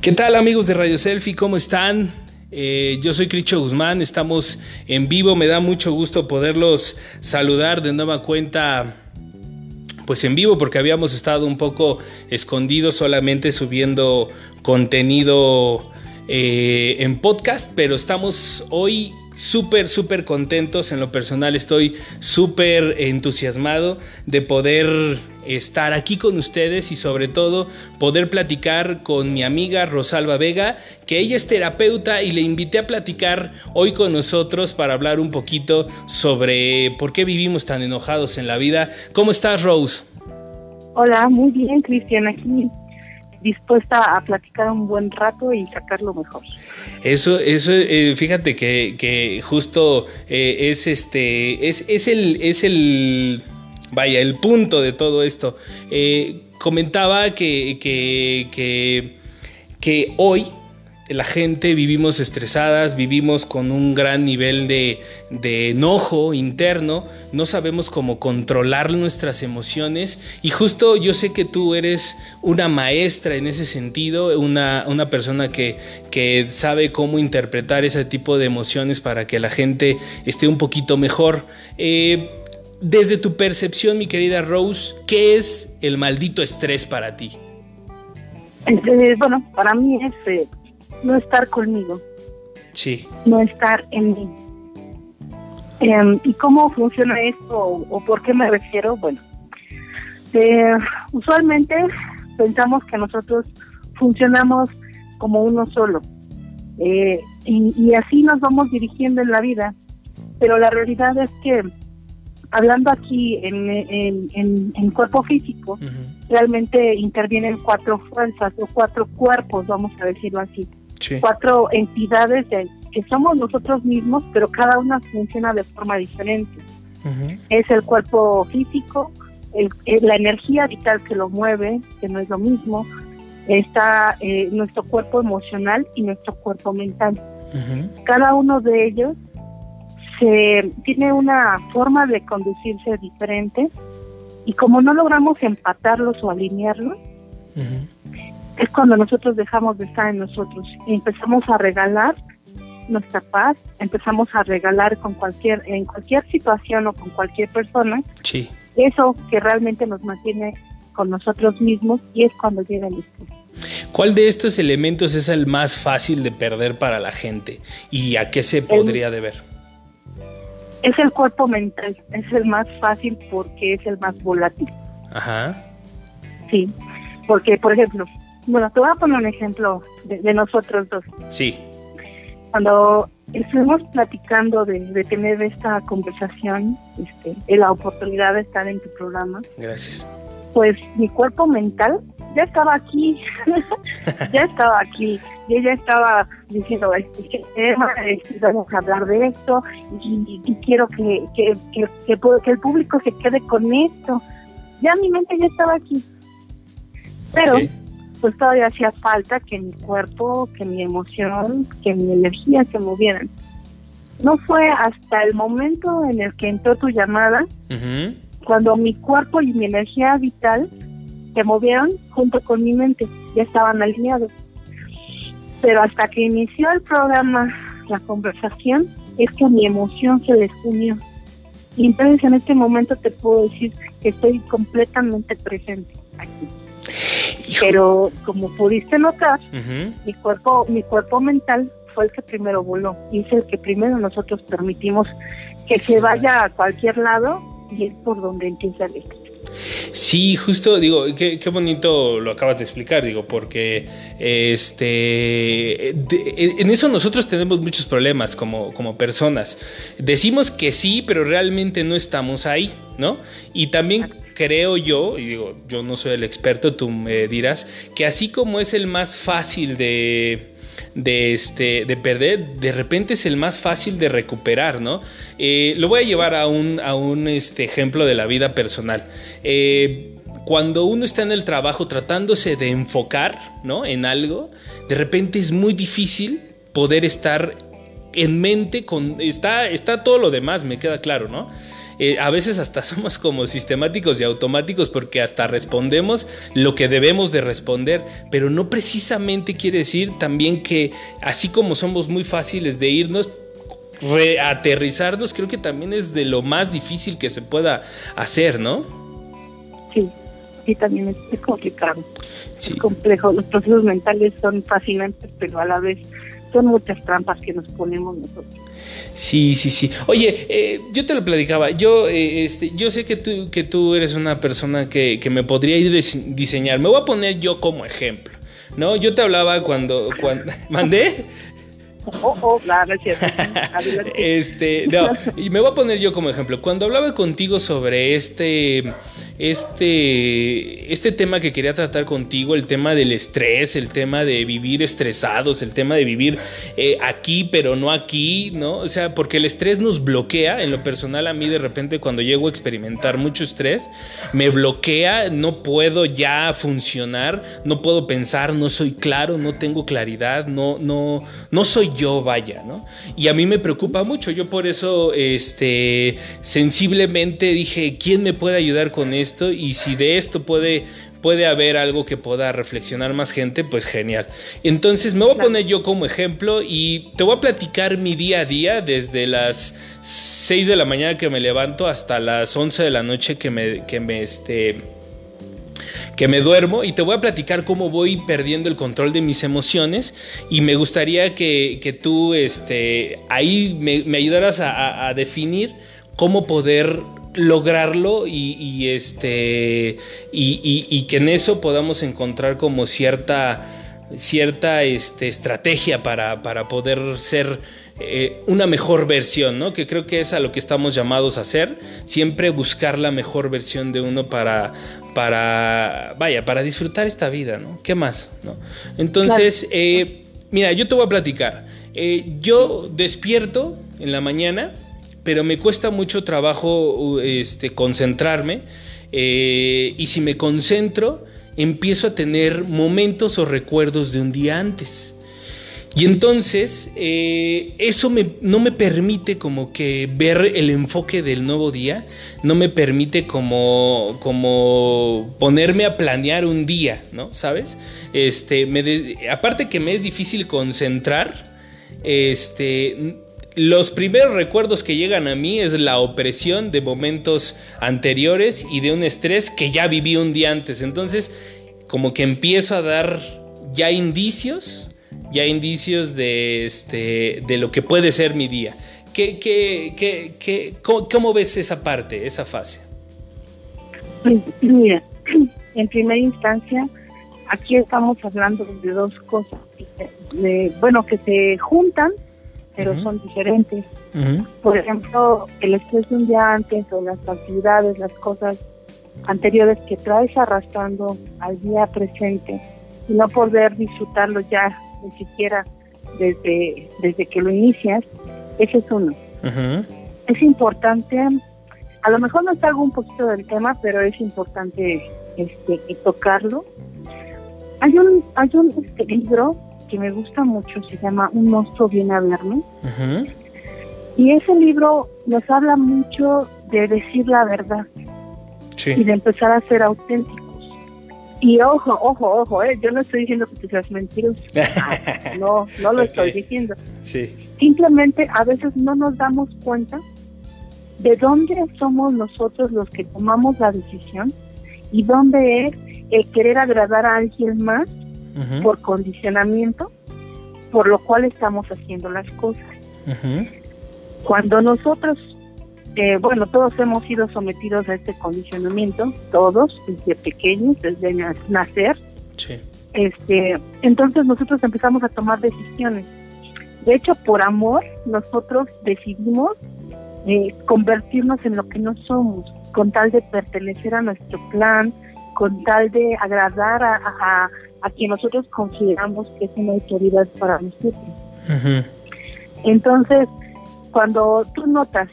¿Qué tal amigos de Radio Selfie? ¿Cómo están? Eh, yo soy Cricho Guzmán, estamos en vivo, me da mucho gusto poderlos saludar de nueva cuenta pues en vivo porque habíamos estado un poco escondidos solamente subiendo contenido eh, en podcast, pero estamos hoy súper, súper contentos. En lo personal estoy súper entusiasmado de poder estar aquí con ustedes y sobre todo poder platicar con mi amiga Rosalba Vega, que ella es terapeuta y le invité a platicar hoy con nosotros para hablar un poquito sobre por qué vivimos tan enojados en la vida. ¿Cómo estás, Rose? Hola, muy bien, Cristian, aquí dispuesta a platicar un buen rato y sacar lo mejor. Eso, eso, eh, fíjate que, que justo eh, es este, es, es el, es el, vaya, el punto de todo esto. Eh, comentaba que, que, que, hoy la gente vivimos estresadas, vivimos con un gran nivel de, enojo interno, no sabemos cómo controlar nuestras emociones y justo yo sé que tú eres una maestra en ese sentido, una, una persona que, que sabe cómo interpretar ese tipo de emociones para que la gente esté un poquito mejor. Eh, desde tu percepción, mi querida Rose, ¿qué es el maldito estrés para ti? Eh, bueno, para mí es eh, no estar conmigo. Sí. No estar en mí. Em, ¿Y cómo funciona esto o, por qué me refiero? Bueno, eh, usualmente pensamos que nosotros funcionamos como uno solo eh, y, así nos vamos dirigiendo en la vida, pero la realidad es que hablando aquí en, en, en, cuerpo físico, realmente intervienen cuatro fuerzas o cuatro cuerpos, vamos a decirlo así. Cuatro entidades que somos nosotros mismos, pero cada una funciona de forma diferente. Es el cuerpo físico, el, la energía vital que lo mueve, que no es lo mismo, está eh, nuestro cuerpo emocional y nuestro cuerpo mental. Cada uno de ellos se tiene una forma de conducirse diferente y como no logramos empatarlos o alinearlos, es cuando nosotros dejamos de estar en nosotros y empezamos a regalar nuestra paz, empezamos a regalar con cualquier en cualquier situación o con cualquier persona. Sí. Eso que realmente nos mantiene con nosotros mismos y es cuando llega el estrés. ¿Cuál de estos elementos es el más fácil de perder para la gente y a qué se podría deber? Es el cuerpo mental, es el más fácil porque es el más volátil. Ajá. Sí, porque por ejemplo, bueno, te voy a poner un ejemplo de, nosotros dos. Sí. Cuando estuvimos platicando de, tener esta conversación, este, la oportunidad de estar en tu programa. Gracias. Pues mi cuerpo mental ya estaba aquí, ya estaba aquí, y ella estaba diciendo, este tema, este, vamos a hablar de esto, y, quiero que, que, que, que, el público se quede con esto. Ya mi mente ya estaba aquí. Pero pues todavía hacía falta que mi cuerpo, que mi emoción, que mi energía se movieran. No fue hasta el momento en el que entró tu llamada, cuando mi cuerpo y mi energía vital se movieron junto con mi mente, ya estaban alineados. Pero hasta que inició el programa, la conversación, es que mi emoción se les unió. Y entonces en este momento te puedo decir que estoy completamente presente aquí. Pero como pudiste notar, mi cuerpo, mi cuerpo mental fue el que primero voló y es el que primero nosotros permitimos que se vaya a cualquier lado y es por donde empieza el éxito. Sí, justo, digo, qué, bonito lo acabas de explicar, digo, porque este, en eso nosotros tenemos muchos problemas como, como personas. Decimos que sí, pero realmente no estamos ahí, ¿no? Y también creo yo, y digo, yo no soy el experto, tú me dirás, que así como es el más fácil de, de, este, de perder, de repente es el más fácil de recuperar, ¿no? Eh, lo voy a llevar a un, a un este, ejemplo de la vida personal. Eh, cuando uno está en el trabajo tratándose de enfocar, ¿no? En algo, de repente es muy difícil poder estar en mente con... Está, está todo lo demás, me queda claro, ¿no? Eh, a veces hasta somos como sistemáticos y automáticos porque hasta respondemos lo que debemos de responder, pero no precisamente quiere decir también que así como somos muy fáciles de irnos, reaterrizarnos creo que también es de lo más difícil que se pueda hacer, ¿no? Sí, sí, también es, complicado. Es complejo. Los procesos mentales son fascinantes, pero a la vez son muchas trampas que nos ponemos nosotros. Sí, sí, sí. Oye, eh, yo te lo platicaba. Yo, eh, este, yo sé que tú, que tú eres una persona que, que me podría ir a diseñar. Me voy a poner yo como ejemplo. ¿No? Yo te hablaba cuando. cuando ¿Mandé? Oh, oh, claro, este, no, y me voy a poner yo como ejemplo. Cuando hablaba contigo sobre este este, este tema que quería tratar contigo, el tema del estrés, el tema de vivir estresados, el tema de vivir eh, aquí pero no aquí, ¿no? O sea, porque el estrés nos bloquea, en lo personal a mí de repente cuando llego a experimentar mucho estrés, me bloquea, no puedo ya funcionar, no puedo pensar, no soy claro, no tengo claridad, no, no, no soy yo, vaya, ¿no? Y a mí me preocupa mucho, yo por eso, este, sensiblemente dije, ¿quién me puede ayudar con eso? Y si de esto puede puede haber algo que pueda reflexionar más gente, pues genial. Entonces me voy a poner yo como ejemplo y te voy a platicar mi día a día desde las 6 de la mañana que me levanto hasta las 11 de la noche que me, que me, este, que me duermo y te voy a platicar cómo voy perdiendo el control de mis emociones y me gustaría que, tú este, ahí me, ayudaras a definir cómo poder lograrlo y, este y, que en eso podamos encontrar como cierta cierta este, estrategia para, para poder ser eh, una mejor versión, ¿no? Que creo que es a lo que estamos llamados a hacer, siempre buscar la mejor versión de uno para, para, vaya, para disfrutar esta vida, ¿no? ¿Qué más? ¿no? Entonces, eh, mira, yo te voy a platicar. Eh, yo despierto en la mañana, pero me cuesta mucho trabajo este, concentrarme eh, y si me concentro empiezo a tener momentos o recuerdos de un día antes. Y entonces eh, eso no me permite como que ver el enfoque del nuevo día, no me permite como, ponerme a planear un día, ¿no? ¿Sabes? Este, aparte que me es difícil concentrar, este, los primeros recuerdos que llegan a mí es la opresión de momentos anteriores y de un estrés que ya viví un día antes. Entonces, como que empiezo a dar ya indicios, ya indicios de, este, de lo que puede ser mi día. ¿Qué, qué, qué, cómo, ves esa parte, esa fase? Pues, mira, en primera instancia, aquí estamos hablando de dos cosas, bueno, que se juntan pero son diferentes. Por ejemplo, el estrés de un día antes o las actividades, las cosas anteriores que traes arrastrando al día presente y no poder disfrutarlo ya ni siquiera desde, desde que lo inicias, ese es uno. Es importante, a lo mejor no salgo un poquito del tema, pero es importante este tocarlo. Hay un, hay un este, libro que me gusta mucho, se llama Un monstruo viene a verme. Y ese libro nos habla mucho de decir la verdad y de empezar a ser auténticos. Y ojo, ojo, ojo, eh, yo no estoy diciendo que tú seas mentiroso. no, no lo estoy diciendo. Simplemente a veces no nos damos cuenta de dónde somos nosotros los que tomamos la decisión y dónde es el querer agradar a alguien más por condicionamiento, por lo cual estamos haciendo las cosas. Cuando nosotros, eh, bueno, todos hemos sido sometidos a este condicionamiento, todos, desde pequeños, desde nacer, este, entonces nosotros empezamos a tomar decisiones. De hecho, por amor, nosotros decidimos eh, convertirnos en lo que no somos, con tal de pertenecer a nuestro plan, con tal de agradar a, a quien nosotros consideramos que es una autoridad para nosotros. Entonces, cuando tú notas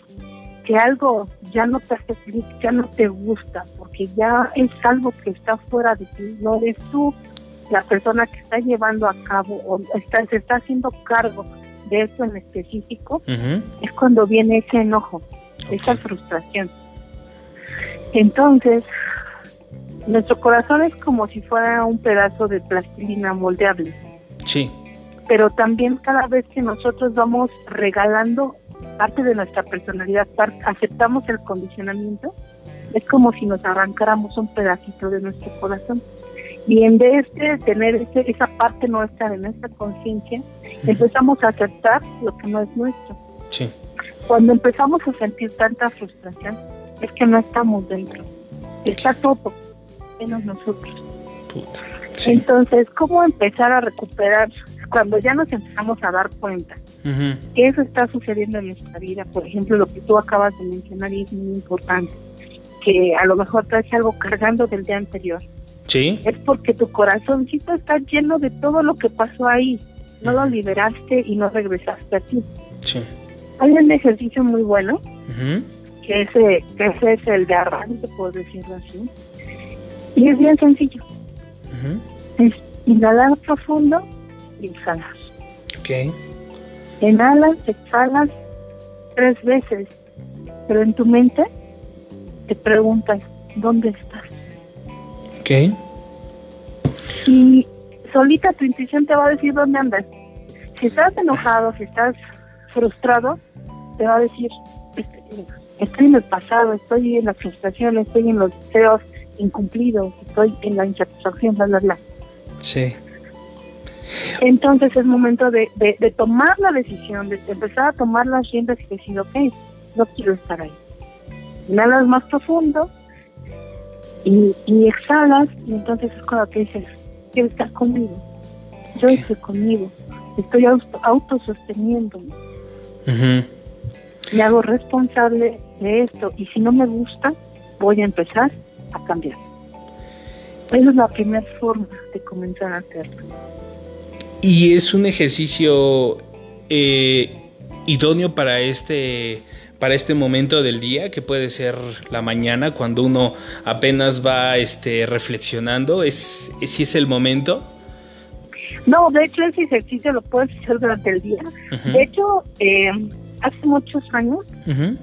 que algo ya no te hace feliz, ya no te gusta, porque ya es algo que está fuera de ti, no eres tú la persona que está llevando a cabo o está, se está haciendo cargo de eso en específico, es cuando viene ese enojo. esa frustración. Entonces, nuestro corazón es como si fuera un pedazo de plastilina moldeable. Sí. Pero también cada vez que nosotros vamos regalando parte de nuestra personalidad, aceptamos el condicionamiento, es como si nos arrancáramos un pedacito de nuestro corazón. Y en vez de tener ese, esa parte nuestra de nuestra conciencia, empezamos a aceptar lo que no es nuestro. Sí. Cuando empezamos a sentir tanta frustración, es que no estamos dentro. Está todo, menos nosotros. Entonces, ¿cómo empezar a recuperar cuando ya nos empezamos a dar cuenta que eso está sucediendo en nuestra vida? Por ejemplo, lo que tú acabas de mencionar y es muy importante, que a lo mejor traes algo cargando del día anterior. Sí. Es porque tu corazoncito está lleno de todo lo que pasó ahí. No lo liberaste y no regresaste a ti. Sí. Hay un ejercicio muy bueno, que, ese, que ese es el de arranque, por decirlo así. Y es bien sencillo. Es inhalar profundo y exhalar. Ok. Inhalas, exhalas tres veces, pero en tu mente te preguntas, ¿dónde estás? Ok. Y solita tu intuición te va a decir dónde andas. Si estás enojado, si estás frustrado, te va a decir, estoy en el pasado, estoy en la frustración, estoy en los deseos incumplidos, estoy en la insatisfacción, bla, bla, bla. Sí. Entonces es momento de, de, tomar la decisión, de empezar a tomar las riendas y decir, ok, no quiero estar ahí. Inhalas más profundo y, y exhalas y entonces es cuando te dices, quiero estar conmigo, yo estoy conmigo, estoy auto, autososteniéndome. Me hago responsable de esto y si no me gusta, voy a empezar a cambiar. Esa es la primera forma de comenzar a hacerlo. Y es un ejercicio eh, idóneo para este para este momento del día que puede ser la mañana cuando uno apenas va este reflexionando es si es el momento no de hecho ese ejercicio lo puedes hacer durante el día. De hecho eh, hace muchos años mm,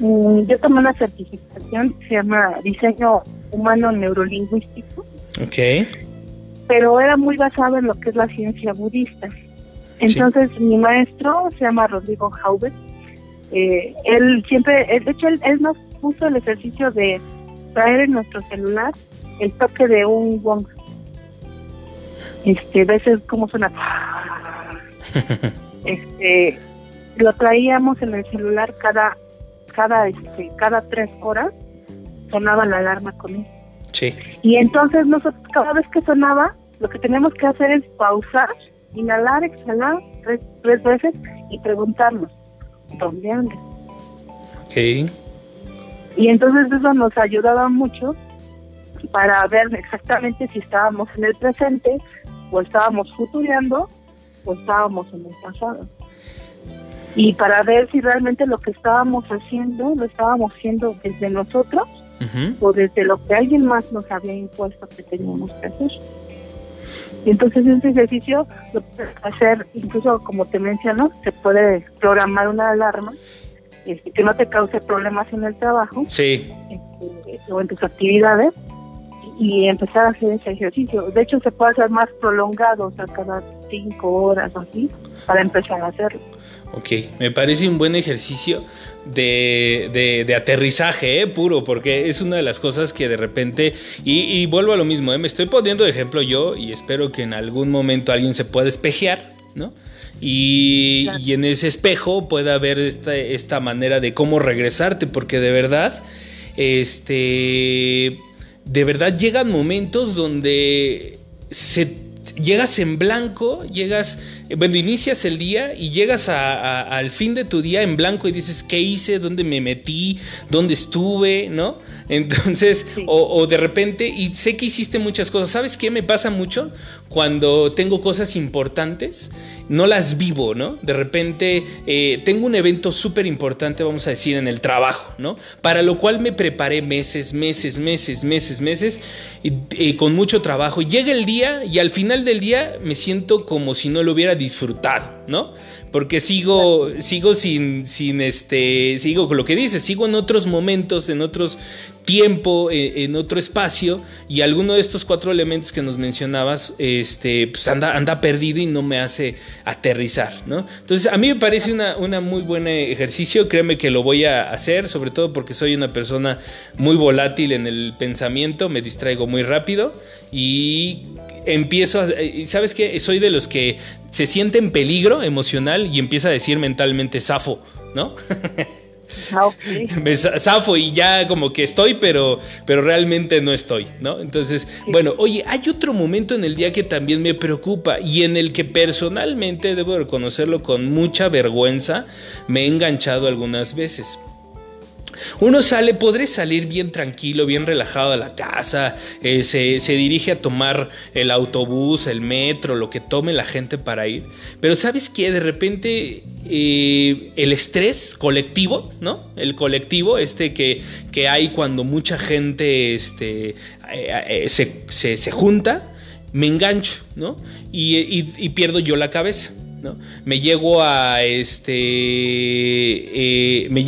yo tomé una certificación que se llama diseño humano neurolingüístico Ok. pero era muy basado en lo que es la ciencia budista entonces mi maestro se llama Rodrigo Jaubert eh, él siempre, de hecho, él, nos puso el ejercicio de traer en nuestro celular el toque de un gong. Este, veces como suena. este, lo traíamos en el celular cada, cada, este, cada tres horas sonaba la alarma con él. Sí. Y entonces nosotros cada vez que sonaba, lo que tenemos que hacer es pausar, inhalar, exhalar tres, tres veces y preguntarnos, ¿dónde andas? Ok. Y entonces eso nos ayudaba mucho para ver exactamente si estábamos en el presente o estábamos futureando o estábamos en el pasado. Y para ver si realmente lo que estábamos haciendo lo estábamos haciendo desde nosotros o desde lo que alguien más nos había impuesto que teníamos que hacer. Y entonces ese ejercicio lo puedes hacer, incluso como te menciono, se puede programar una alarma este, que no te cause problemas en el trabajo sí. Este, o en tus actividades y empezar a hacer ese ejercicio. De hecho, se puede hacer más prolongado, o sea, cada cinco horas o así, para empezar a hacerlo. Ok, me parece un buen ejercicio de, de, aterrizaje ¿eh? puro, porque es una de las cosas que de repente, y, vuelvo a lo mismo, ¿eh? me estoy poniendo de ejemplo yo y espero que en algún momento alguien se pueda espejear, ¿no? Y, y en ese espejo pueda ver esta, esta manera de cómo regresarte, porque de verdad, este, de verdad llegan momentos donde se llegas en blanco, llegas, bueno, inicias el día y llegas al fin de tu día en blanco y dices, ¿qué hice? ¿Dónde me metí? ¿Dónde estuve? ¿No? Entonces, o, de repente, y sé que hiciste muchas cosas, ¿sabes qué me pasa mucho? Cuando tengo cosas importantes, no las vivo, ¿no? De repente, eh, tengo un evento súper importante, vamos a decir, en el trabajo, ¿no? Para lo cual me preparé meses, meses, meses, meses, meses, y, con mucho trabajo. Llega el día y al final del día me siento como si no lo hubiera disfrutado, ¿no? Porque sigo, sigo sin, sin este, sigo con lo que dices, sigo en otros momentos, en otros tiempo, eh, en otro espacio, y alguno de estos cuatro elementos que nos mencionabas, este, pues anda, anda perdido y no me hace aterrizar, ¿no? Entonces, a mí me parece una, una muy buen ejercicio, créeme que lo voy a hacer, sobre todo porque soy una persona muy volátil en el pensamiento, me distraigo muy rápido y empiezo a, ¿sabes qué? Soy de los que se siente en peligro emocional y empieza a decir mentalmente zafo, ¿no? Ah, Me zafo y ya como que estoy, pero, pero realmente no estoy, ¿no? Entonces, bueno, oye, hay otro momento en el día que también me preocupa y en el que personalmente, debo reconocerlo con mucha vergüenza, me he enganchado algunas veces. Uno sale, podré salir bien tranquilo, bien relajado a la casa, eh, se, dirige a tomar el autobús, el metro, lo que tome la gente para ir. Pero sabes que de repente eh, el estrés colectivo, ¿no? El colectivo, este que, que hay cuando mucha gente este, eh, se, junta, me engancho, ¿no? y pierdo yo la cabeza. Me llego a este. Eh, me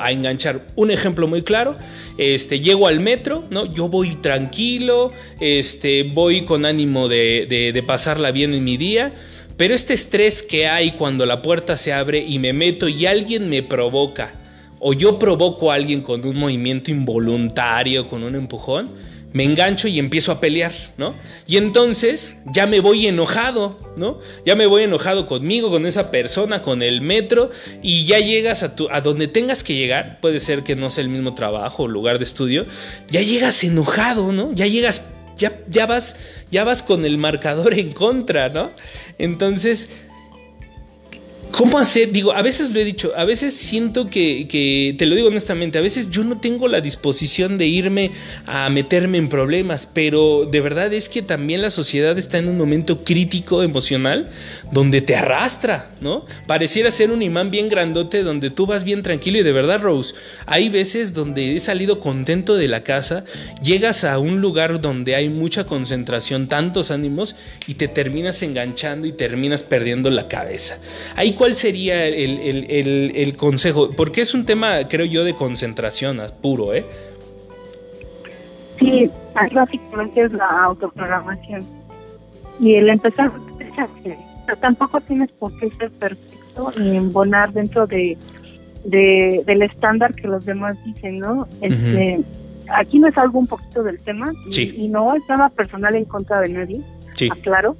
a enganchar. Un ejemplo muy claro. Este, llego al metro, ¿no? Yo voy tranquilo. Este, voy con ánimo de, de pasarla bien en mi día. Pero este estrés que hay cuando la puerta se abre y me meto y alguien me provoca. O yo provoco a alguien con un movimiento involuntario, con un empujón me engancho y empiezo a pelear, ¿no? Y entonces ya me voy enojado, ¿no? Ya me voy enojado conmigo, con esa persona, con el metro, y ya llegas a, tu, a donde tengas que llegar, puede ser que no sea el mismo trabajo o lugar de estudio, ya llegas enojado, ¿no? Ya llegas, ya, ya vas, ya vas con el marcador en contra, ¿no? Entonces ¿Cómo hacer? Digo, a veces lo he dicho, a veces siento que, te lo digo honestamente, a veces yo no tengo la disposición de irme a meterme en problemas, pero de verdad es que también la sociedad está en un momento crítico emocional donde te arrastra, ¿no? Pareciera ser un imán bien grandote donde tú vas bien tranquilo y de verdad, Rose, hay veces donde he salido contento de la casa, llegas a un lugar donde hay mucha concentración, tantos ánimos y te terminas enganchando y terminas perdiendo la cabeza. Hay ¿cuál sería el, consejo? Porque es un tema, creo yo, de concentración puro, ¿eh? Sí, básicamente es la autoprogramación. Y el empezar, tampoco tienes por qué ser perfecto ni embonar dentro de, del estándar que los demás dicen, ¿no? Este, aquí me salgo un poquito del tema y, no es nada personal en contra de nadie, sí. aclaro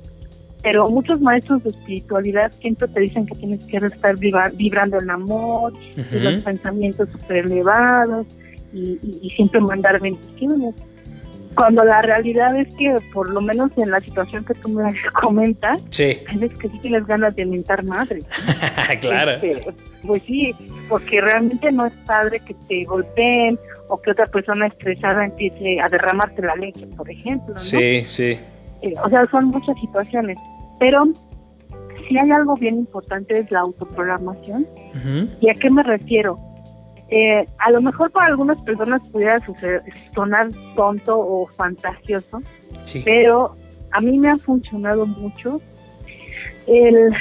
pero muchos maestros de espiritualidad siempre te dicen que tienes que estar vibrando el amor, y los pensamientos super elevados y, siempre mandar bendiciones. Cuando la realidad es que, por lo menos en la situación que tú me comentas, sí. que sí tienes ganas de mentar madre. claro. Este, pues sí, porque realmente no es padre que te golpeen o que otra persona estresada empiece a derramarte la leche, por ejemplo. ¿no? Sí, sí. Eh, o sea, son muchas situaciones. Pero si hay algo bien importante es la autoprogramación. ¿Y a qué me refiero? Eh, a lo mejor para algunas personas pudiera sonar tonto o fantasioso, pero a mí me ha funcionado mucho el,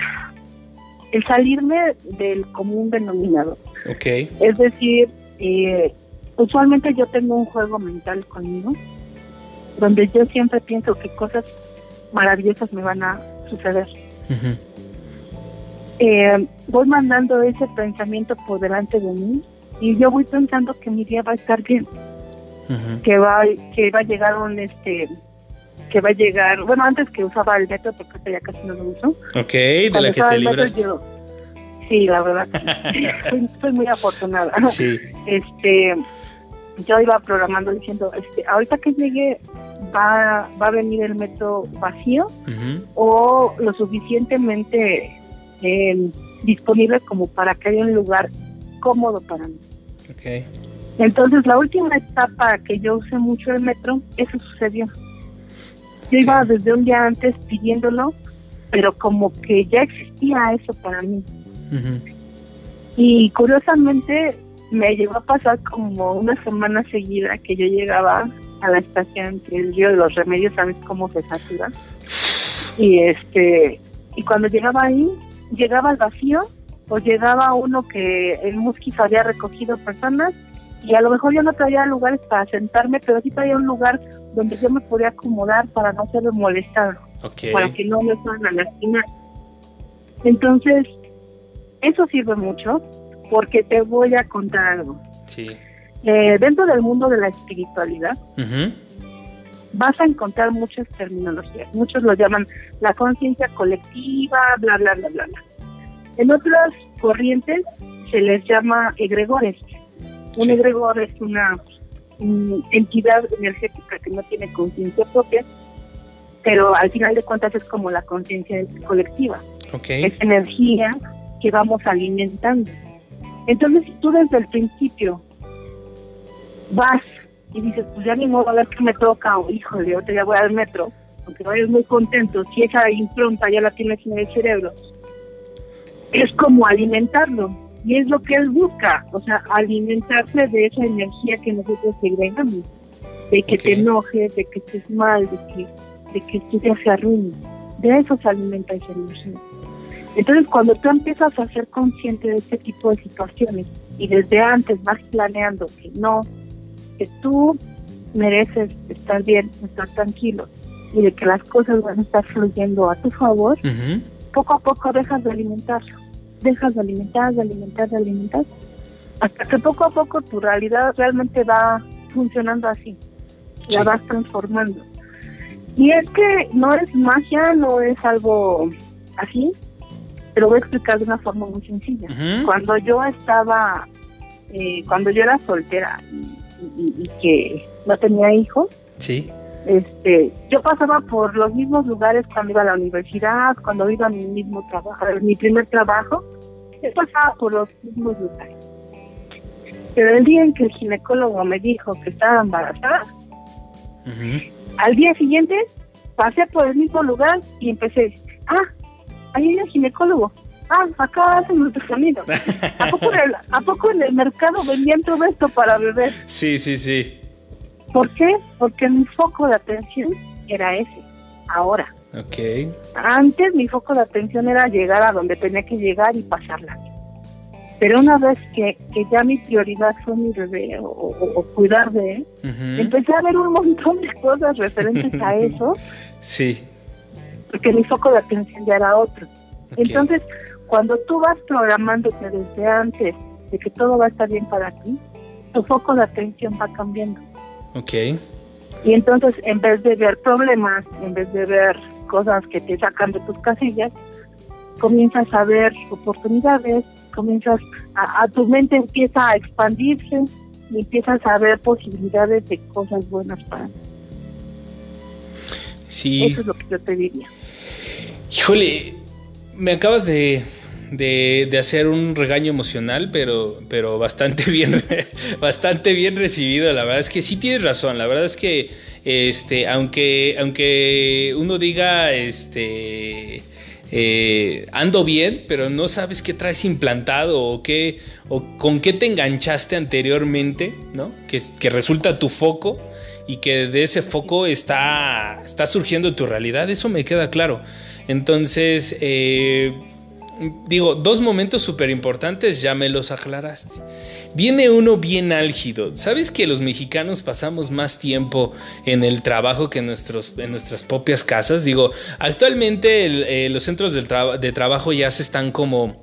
el salirme del común denominador. Okay. Es decir, eh, usualmente yo tengo un juego mental conmigo, donde yo siempre pienso que cosas maravillosas me van a suceder. Eh, voy mandando ese pensamiento por delante de mí y yo voy pensando que mi día va a estar bien, que va que va a llegar un este que va a llegar, bueno, antes que usaba el metro, porque ya casi no lo uso. Ok, de la que te libraste. sí, la verdad, soy, muy afortunada. Sí. Este, yo iba programando diciendo, este, ahorita que llegue va, va a venir el metro vacío o lo suficientemente eh, disponible como para que haya un lugar cómodo para mí. Entonces, la última etapa que yo usé mucho el metro, eso sucedió. Yo iba desde un día antes pidiéndolo, pero como que ya existía eso para mí. Y curiosamente me llegó a pasar como una semana seguida que yo llegaba a la estación entre el río de los remedios, ¿sabes cómo se satura? Y este y cuando llegaba ahí, llegaba al vacío o llegaba uno que el Musquis había recogido personas y a lo mejor yo no traía lugares para sentarme, pero sí traía un lugar donde yo me podía acomodar para no ser molestado, para que no me fueran a lastimar. Entonces, eso sirve mucho porque te voy a contar algo. Sí. Eh, dentro del mundo de la espiritualidad, vas a encontrar muchas terminologías. Muchos lo llaman la conciencia colectiva, bla, bla, bla, bla, bla. En otras corrientes se les llama egregores. Un egregor es una entidad energética que no tiene conciencia propia, pero al final de cuentas es como la conciencia colectiva. Es energía que vamos alimentando. Entonces, si tú desde el principio vas y dices, pues ya ni modo a ver qué me toca, o híjole, ahorita ya voy al metro, aunque vayas muy contento, si esa impronta ya la tienes en el cerebro, es como alimentarlo. Y es lo que él busca, o sea, alimentarse de esa energía que nosotros segregamos, de que te enojes, de que estés mal, de que, de que tú te se arruine. De eso se alimenta esa energía. Entonces, cuando tú empiezas a ser consciente de este tipo de situaciones y desde antes vas planeando que no, que tú mereces estar bien, estar tranquilo y de que las cosas van a estar fluyendo a tu favor, poco a poco dejas de alimentarlo, dejas de alimentar, de alimentar, de alimentar, hasta que poco a poco tu realidad realmente va funcionando así, la vas transformando. Y es que no es magia, no es algo así, pero voy a explicar de una forma muy sencilla. Cuando yo estaba, eh, cuando yo era soltera y, que no tenía hijos, sí. este, yo pasaba por los mismos lugares cuando iba a la universidad, cuando iba a mi mismo trabajo, mi primer trabajo, yo pasaba por los mismos lugares. Pero el día en que el ginecólogo me dijo que estaba embarazada, al día siguiente pasé por el mismo lugar y empecé, ah, ahí hay un ginecólogo, ah, acá hacen ultrasonido. ¿A poco, en el, ¿A poco en el mercado vendían todo esto para beber? Sí, sí, sí. ¿Por qué? Porque mi foco de atención era ese, ahora. Ok. Antes mi foco de atención era llegar a donde tenía que llegar y pasarla. Pero una vez que, que ya mi prioridad fue mi bebé o, cuidar de él, empecé a ver un montón de cosas referentes a eso. Sí. Porque mi foco de atención ya era otro. Entonces, cuando tú vas programándote desde antes de que todo va a estar bien para ti, tu foco de atención va cambiando. Ok. Y entonces, en vez de ver problemas, en vez de ver cosas que te sacan de tus casillas, comienzas a ver oportunidades, comienzas a, tu mente empieza a expandirse y empiezas a ver posibilidades de cosas buenas para ti. Sí. Eso es lo que yo te diría. Híjole, me acabas de, de, hacer un regaño emocional, pero, pero bastante bien, bastante bien recibido. La verdad es que sí tienes razón. La verdad es que, este, aunque, aunque uno diga, este, eh, ando bien, pero no sabes qué traes implantado o qué, o con qué te enganchaste anteriormente, ¿no? Que, que resulta tu foco y que de ese foco está, está surgiendo tu realidad. Eso me queda claro. Entonces, eh, digo, dos momentos súper importantes ya me los aclaraste. Viene uno bien álgido. ¿Sabes que los mexicanos pasamos más tiempo en el trabajo que en, nuestros, en nuestras propias casas? Digo, actualmente eh, los centros de trabajo ya se están como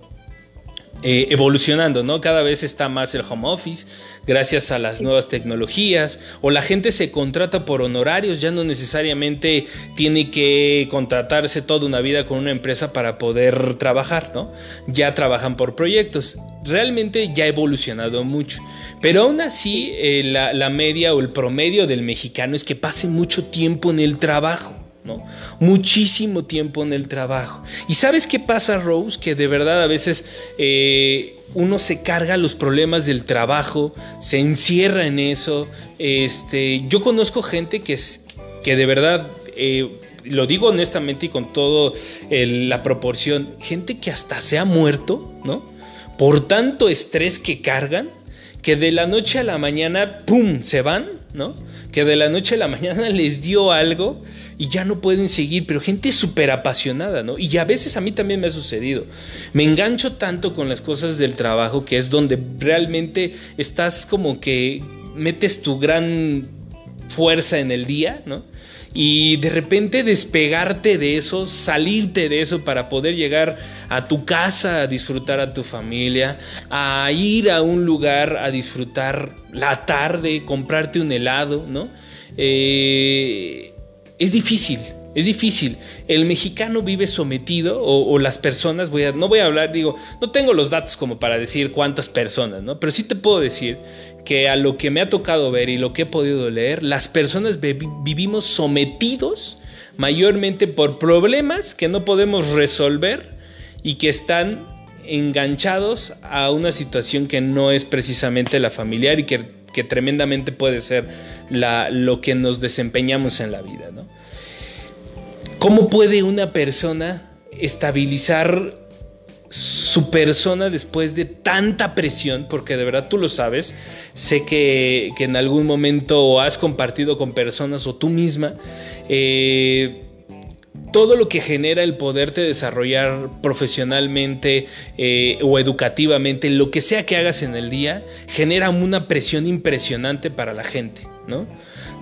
eh, evolucionando, ¿no? Cada vez está más el home office, gracias a las nuevas tecnologías, o la gente se contrata por honorarios, ya no necesariamente tiene que contratarse toda una vida con una empresa para poder trabajar, ¿no? Ya trabajan por proyectos. Realmente ya ha evolucionado mucho. Pero aún así, eh, la, la media o el promedio del mexicano es que pase mucho tiempo en el trabajo. ¿No? Muchísimo tiempo en el trabajo. ¿Y sabes qué pasa, Rose? Que de verdad a veces eh, uno se carga los problemas del trabajo, se encierra en eso. Este, yo conozco gente que, es, que de verdad, eh, lo digo honestamente y con toda la proporción, gente que hasta se ha muerto, ¿no? Por tanto estrés que cargan, que de la noche a la mañana, ¡pum!, se van, ¿no? Que de la noche a la mañana les dio algo y ya no pueden seguir, pero gente súper apasionada, ¿no? Y a veces a mí también me ha sucedido. Me engancho tanto con las cosas del trabajo que es donde realmente estás como que metes tu gran fuerza en el día, ¿no? Y de repente despegarte de eso, salirte de eso para poder llegar a tu casa a disfrutar a tu familia, a ir a un lugar a disfrutar la tarde, comprarte un helado, ¿no? Eh, es difícil, es difícil. El mexicano vive sometido, o, las personas, voy a, no voy a hablar, digo, no tengo los datos como para decir cuántas personas, ¿no? Pero sí te puedo decir que a lo que me ha tocado ver y lo que he podido leer, las personas vivimos sometidos mayormente por problemas que no podemos resolver y que están enganchados a una situación que no es precisamente la familiar y que, que tremendamente puede ser la, lo que nos desempeñamos en la vida, ¿no? ¿Cómo puede una persona estabilizar su persona después de tanta presión? Porque de verdad tú lo sabes. Sé que, en algún momento has compartido con personas o tú misma. Eh, todo lo que genera el poderte desarrollar profesionalmente eh, o educativamente, lo que sea que hagas en el día, genera una presión impresionante para la gente, ¿no?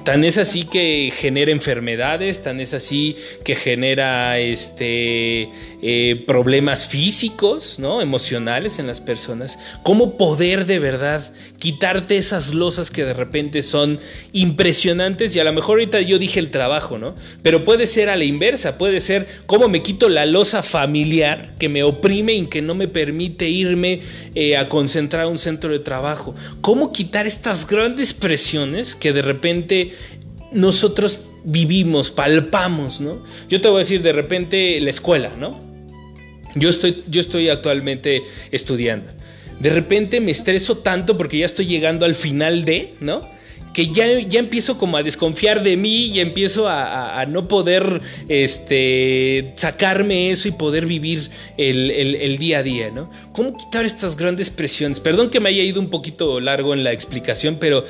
Tan es así que genera enfermedades, tan es así que genera este, eh, problemas físicos, ¿no? emocionales en las personas. ¿Cómo poder de verdad quitarte esas losas que de repente son impresionantes? Y a lo mejor ahorita yo dije el trabajo, ¿no? Pero puede ser a la inversa, puede ser cómo me quito la losa familiar que me oprime y que no me permite irme eh, a concentrar a un centro de trabajo. ¿Cómo quitar estas grandes presiones que de repente nosotros vivimos, palpamos, ¿no? Yo te voy a decir de repente la escuela, ¿no? Yo estoy, yo estoy actualmente estudiando. De repente me estreso tanto porque ya estoy llegando al final de, ¿no? que ya, ya empiezo como a desconfiar de mí y empiezo a, no poder este, sacarme eso y poder vivir el, día a día, ¿no? ¿Cómo quitar estas grandes presiones? Perdón que me haya ido un poquito largo en la explicación, pero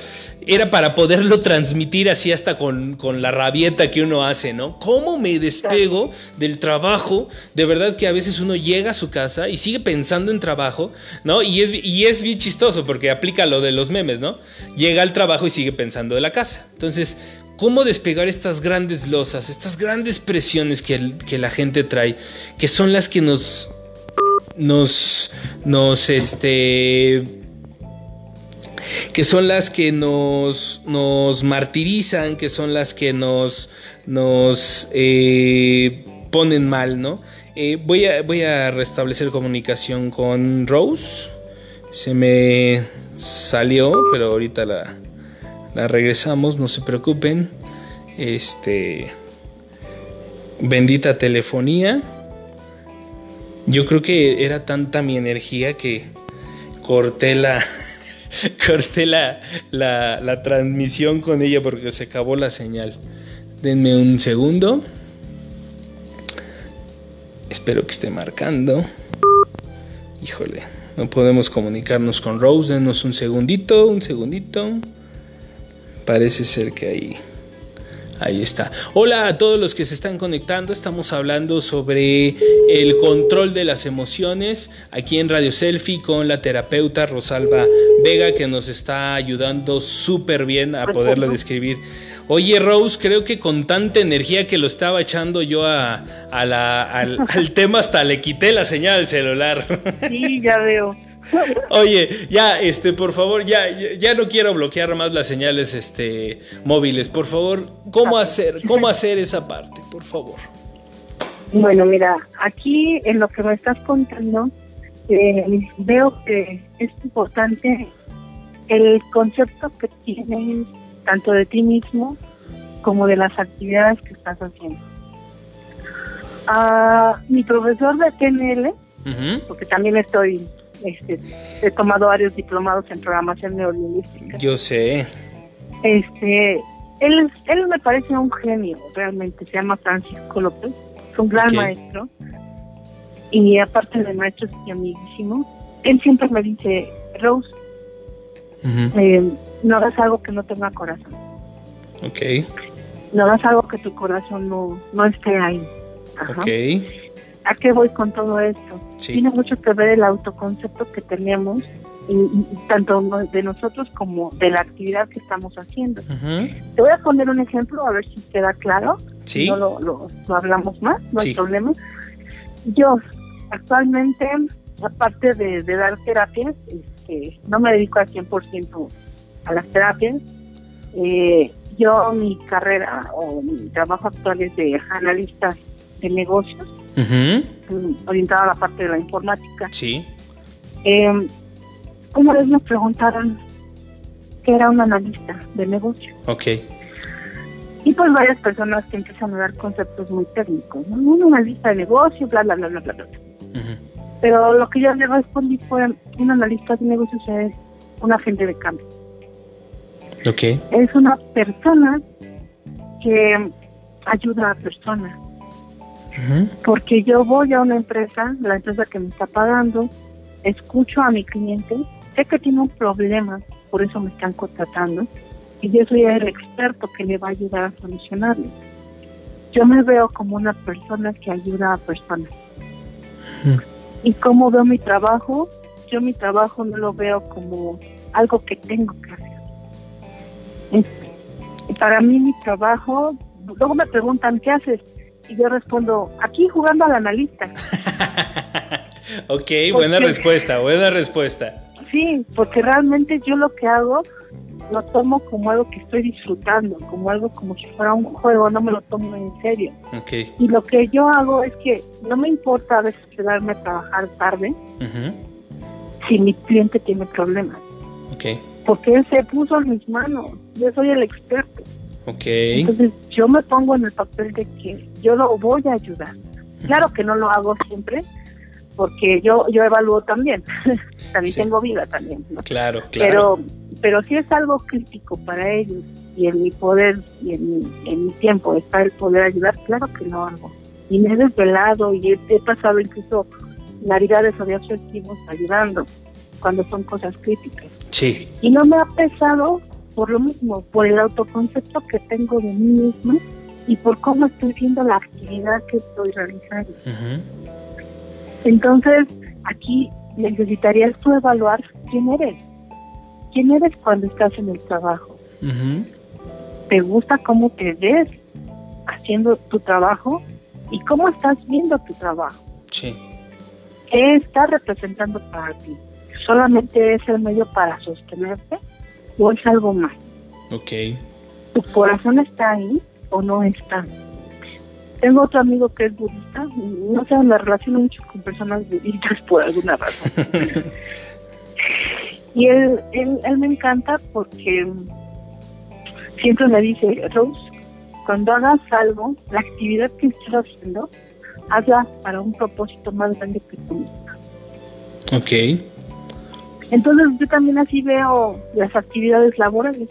era para poderlo transmitir así hasta con, con la rabieta que uno hace, ¿no? ¿Cómo me despego del trabajo? De verdad que a veces uno llega a su casa y sigue pensando en trabajo, ¿no? Y es, y es bien chistoso porque aplica lo de los memes, ¿no? Llega al trabajo y sigue pensando de la casa. Entonces, ¿cómo despegar estas grandes losas, estas grandes presiones que, que la gente trae, que son las que nos, nos, nos, este, que son las que nos, nos martirizan, que son las que nos, nos eh, ponen mal, ¿no? Eh, voy, a, voy a restablecer comunicación con Rose. Se me salió, pero ahorita la, la regresamos, no se preocupen. Este. Bendita telefonía. Yo creo que era tanta mi energía que corté la. corté la, la, transmisión con ella porque se acabó la señal. Denme un segundo. Espero que esté marcando. Híjole, no podemos comunicarnos con Rose. Denos un segundito, un segundito. Parece ser que ahí, ahí está. Hola a todos los que se están conectando. Estamos hablando sobre el control de las emociones aquí en Radio Selfie con la terapeuta Rosalba Vega que nos está ayudando súper bien a poderlo describir. Oye, Rose, creo que con tanta energía que lo estaba echando yo a, al, al tema, hasta le quité la señal del celular. Sí, ya veo. Oye, ya, este, por favor, ya, ya no quiero bloquear más las señales, este, móviles. Por favor, ¿cómo hacer, cómo hacer esa parte, por favor? Bueno, mira, aquí en lo que me estás contando, eh, veo que es importante el concepto que tienes tanto de ti mismo como de las actividades que estás haciendo. Ah, mi profesor de PNL, porque también estoy este, he tomado varios diplomados en programación neurolingüística. Yo sé. Este, él, él me parece un genio, realmente. Se llama Francisco López. Es un gran maestro. Y aparte de maestro, es mi amiguísimo. Él siempre me dice, Rose, eh, no hagas algo que no tenga corazón. Ok. No es algo que tu corazón no, no esté ahí. Ok. ¿A qué voy con todo esto? Tiene mucho que ver el autoconcepto que tenemos, y, tanto de nosotros como de la actividad que estamos haciendo. Te voy a poner un ejemplo a ver si queda claro. Sí. no lo, lo, hablamos más, no hay problema. Yo actualmente, aparte de, dar terapias, este, no me dedico al 100% a las terapias. Eh, yo mi carrera o mi trabajo actual es de analista de negocios, mm, orientada a la parte de la informática. Sí. Eh, una vez me preguntaron que era un analista de negocio. Ok. Y pues varias personas que empiezan a dar conceptos muy técnicos, ¿no? Un analista de negocio, bla, bla, bla, bla, bla. Pero lo que yo le respondí fue, un analista de negocios es un agente de cambio. Ok. Es una persona que ayuda a personas. Porque yo voy a una empresa, la empresa que me está pagando, escucho a mi cliente, sé que tiene un problema, por eso me están contratando, y yo soy el experto que le va a ayudar a solucionarlo. Yo me veo como una persona que ayuda a personas. Y cómo veo mi trabajo, yo mi trabajo no lo veo como algo que tengo que hacer. para mí mi trabajo, luego me preguntan, ¿qué haces? Y yo respondo, aquí jugando al analista. ok, buena respuesta, buena respuesta. Sí, porque realmente yo lo que hago lo tomo como algo que estoy disfrutando, como algo como si fuera un juego, no me lo tomo en serio. Okay. Y lo que yo hago es que no me importa a veces quedarme a trabajar tarde si mi cliente tiene problemas. Okay. Porque él se puso en mis manos, yo soy el experto. Okay. Entonces yo me pongo en el papel de que yo lo voy a ayudar. Claro que no lo hago siempre, porque yo yo evalúo también, también tengo vida también. Claro, claro. Pero pero si es algo crítico para ellos y en mi poder y en mi, en mi tiempo está el poder ayudar, claro que lo hago. Y me he desvelado y he, pasado incluso navidades o días festivos ayudando cuando son cosas críticas. Sí. Y no me ha pesado por lo mismo, por el autoconcepto que tengo de mí misma y por cómo estoy viendo la actividad que estoy realizando. Entonces, aquí necesitarías tú evaluar quién eres quién eres cuando estás en el trabajo. ¿Te gusta cómo te ves haciendo tu trabajo? ¿Y cómo estás viendo tu trabajo? Sí. ¿Qué está representando para ti? ¿Solamente es el medio para sostenerte o es algo más? Ok. ¿Tu corazón está ahí o no está? Tengo otro amigo que es budista, no sé, me relaciono mucho con personas budistas por alguna razón. Y él, él, me encanta porque siempre me dice, Rose, cuando hagas algo, la actividad que estás haciendo, hazla para un propósito más grande que tú misma. Ok. Entonces yo también así veo las actividades laborales.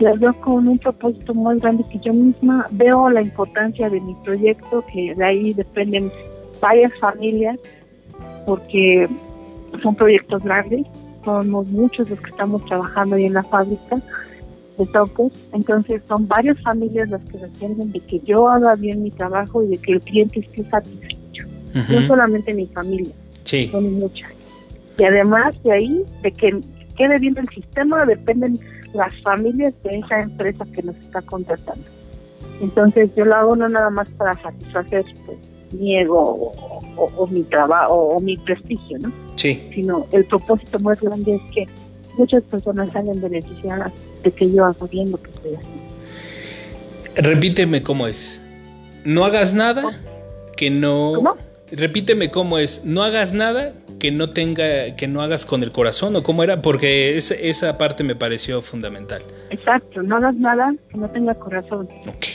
Las veo con un propósito más grande que yo misma. Veo la importancia de mi proyecto, que de ahí dependen varias familias, porque son proyectos grandes somos muchos los que estamos trabajando ahí en la fábrica de toques, entonces son varias familias las que dependen de que yo haga bien mi trabajo y de que el cliente esté satisfecho. No solamente mi familia, son muchas. Y además de ahí, de que quede bien el sistema, dependen las familias de esa empresa que nos está contratando. Entonces yo lo hago no nada más para satisfacer pues, mi ego o, mi trabajo o mi prestigio, ¿no? Sí. Sino el propósito más grande es que muchas personas salen beneficiadas de que yo hago bien lo que estoy haciendo. Repíteme cómo es. No hagas nada que no. ¿Cómo? Repíteme cómo es. No hagas nada que no tenga, que no hagas con el corazón o cómo era, porque esa parte me pareció fundamental. Exacto. No hagas nada que no tenga corazón. Ok.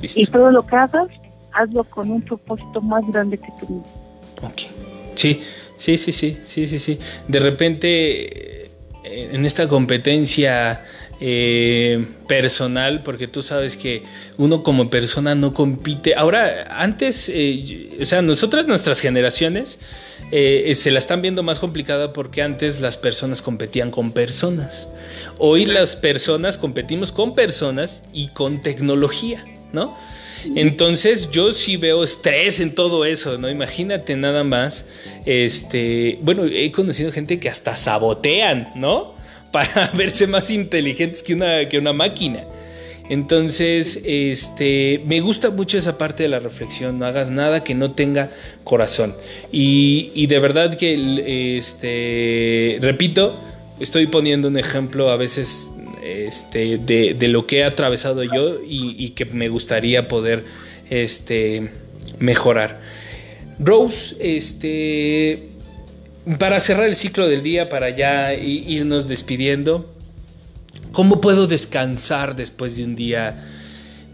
Listo. Y todo lo que hagas, hazlo con un propósito más grande que tú mismo. Ok. Sí. Sí, sí, sí, sí, sí, sí. De repente, eh, en esta competencia eh, personal, porque tú sabes que uno como persona no compite. Ahora, antes, eh, o sea, nosotras, nuestras generaciones, eh, se la están viendo más complicada porque antes las personas competían con personas. Hoy las personas competimos con personas y con tecnología, ¿no? Entonces yo sí veo estrés en todo eso, ¿no? Imagínate nada más, este, bueno, he conocido gente que hasta sabotean, ¿no? para verse más inteligentes que una, que una máquina. Entonces, este, me gusta mucho esa parte de la reflexión. No hagas nada que no tenga corazón. Y, de verdad que, este, repito, estoy poniendo un ejemplo a veces este, de, lo que he atravesado yo y, que me gustaría poder este, mejorar. Rose, este, para cerrar el ciclo del día, para ya irnos despidiendo, ¿cómo puedo descansar después de un día